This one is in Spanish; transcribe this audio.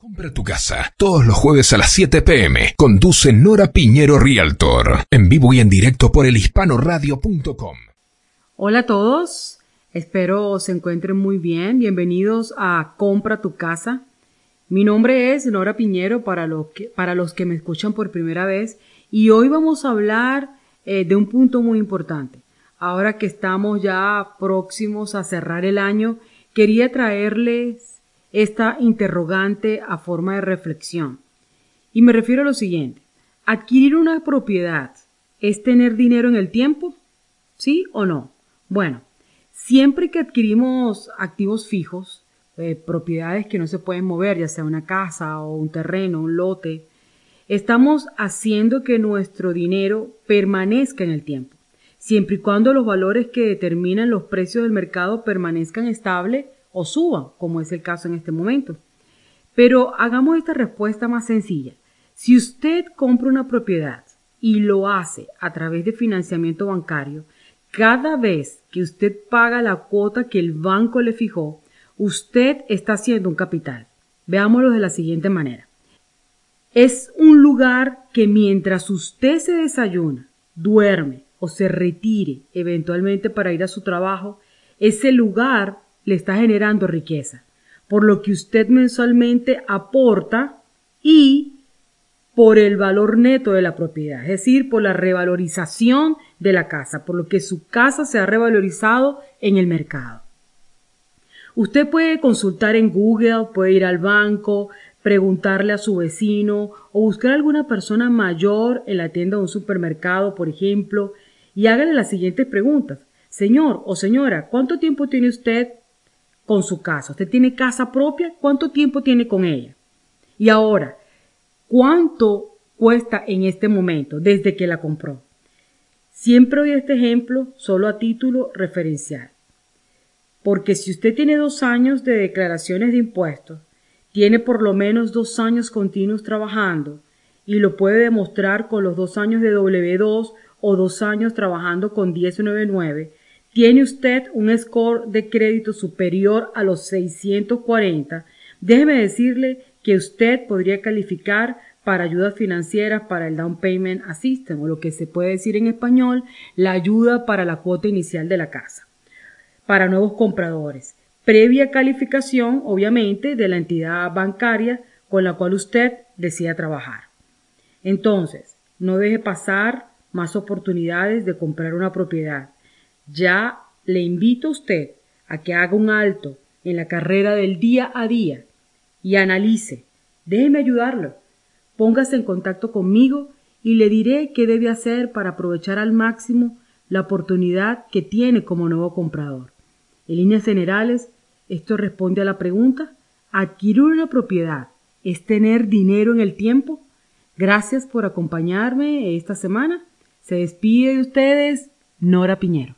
Compra tu casa todos los jueves a las 7 pm. Conduce Nora Piñero Realtor. En vivo y en directo por elhispanoradio.com. Hola a todos. Espero se encuentren muy bien. Bienvenidos a Compra tu casa. Mi nombre es Nora Piñero para, lo que, para los que me escuchan por primera vez. Y hoy vamos a hablar eh, de un punto muy importante. Ahora que estamos ya próximos a cerrar el año, quería traerles esta interrogante a forma de reflexión. Y me refiero a lo siguiente. ¿Adquirir una propiedad es tener dinero en el tiempo? ¿Sí o no? Bueno, siempre que adquirimos activos fijos, eh, propiedades que no se pueden mover, ya sea una casa o un terreno, un lote, estamos haciendo que nuestro dinero permanezca en el tiempo, siempre y cuando los valores que determinan los precios del mercado permanezcan estables o suban, como es el caso en este momento. Pero hagamos esta respuesta más sencilla. Si usted compra una propiedad y lo hace a través de financiamiento bancario, cada vez que usted paga la cuota que el banco le fijó, usted está haciendo un capital. Veámoslo de la siguiente manera. Es un lugar que mientras usted se desayuna, duerme o se retire eventualmente para ir a su trabajo, ese lugar le está generando riqueza, por lo que usted mensualmente aporta y por el valor neto de la propiedad, es decir, por la revalorización de la casa, por lo que su casa se ha revalorizado en el mercado. Usted puede consultar en Google, puede ir al banco, preguntarle a su vecino o buscar a alguna persona mayor en la tienda de un supermercado, por ejemplo, y hágale las siguientes preguntas. Señor o señora, ¿cuánto tiempo tiene usted con su casa. Usted tiene casa propia, ¿cuánto tiempo tiene con ella? Y ahora, ¿cuánto cuesta en este momento desde que la compró? Siempre doy este ejemplo solo a título referencial. Porque si usted tiene dos años de declaraciones de impuestos, tiene por lo menos dos años continuos trabajando y lo puede demostrar con los dos años de W2 o dos años trabajando con 1099, tiene usted un score de crédito superior a los 640, déjeme decirle que usted podría calificar para ayudas financieras para el Down Payment Assistance, o lo que se puede decir en español, la ayuda para la cuota inicial de la casa, para nuevos compradores, previa calificación, obviamente, de la entidad bancaria con la cual usted decida trabajar. Entonces, no deje pasar más oportunidades de comprar una propiedad. Ya le invito a usted a que haga un alto en la carrera del día a día y analice. Déjeme ayudarlo. Póngase en contacto conmigo y le diré qué debe hacer para aprovechar al máximo la oportunidad que tiene como nuevo comprador. En líneas generales, esto responde a la pregunta, ¿adquirir una propiedad es tener dinero en el tiempo? Gracias por acompañarme esta semana. Se despide de ustedes Nora Piñero.